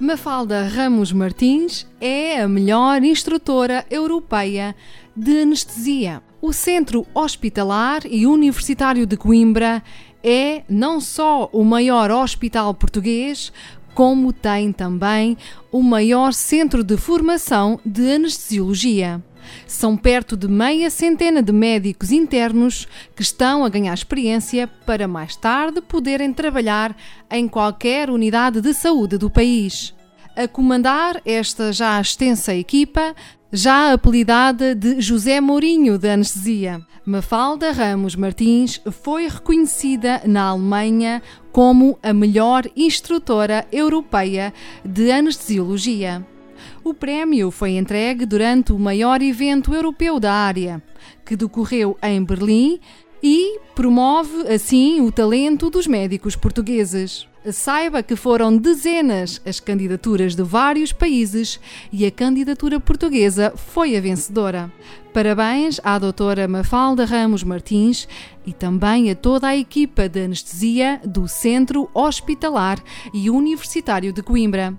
Mafalda Ramos Martins é a melhor instrutora europeia de anestesia. O Centro Hospitalar e Universitário de Coimbra é não só o maior hospital português, como tem também o maior centro de formação de anestesiologia. São perto de meia centena de médicos internos que estão a ganhar experiência para mais tarde poderem trabalhar em qualquer unidade de saúde do país. A comandar esta já extensa equipa, já apelidada de José Mourinho da Anestesia. Mafalda Ramos Martins foi reconhecida na Alemanha como a melhor instrutora europeia de anestesiologia. O prémio foi entregue durante o maior evento europeu da área, que decorreu em Berlim e promove assim o talento dos médicos portugueses. Saiba que foram dezenas as candidaturas de vários países e a candidatura portuguesa foi a vencedora. Parabéns à doutora Mafalda Ramos Martins e também a toda a equipa de anestesia do Centro Hospitalar e Universitário de Coimbra.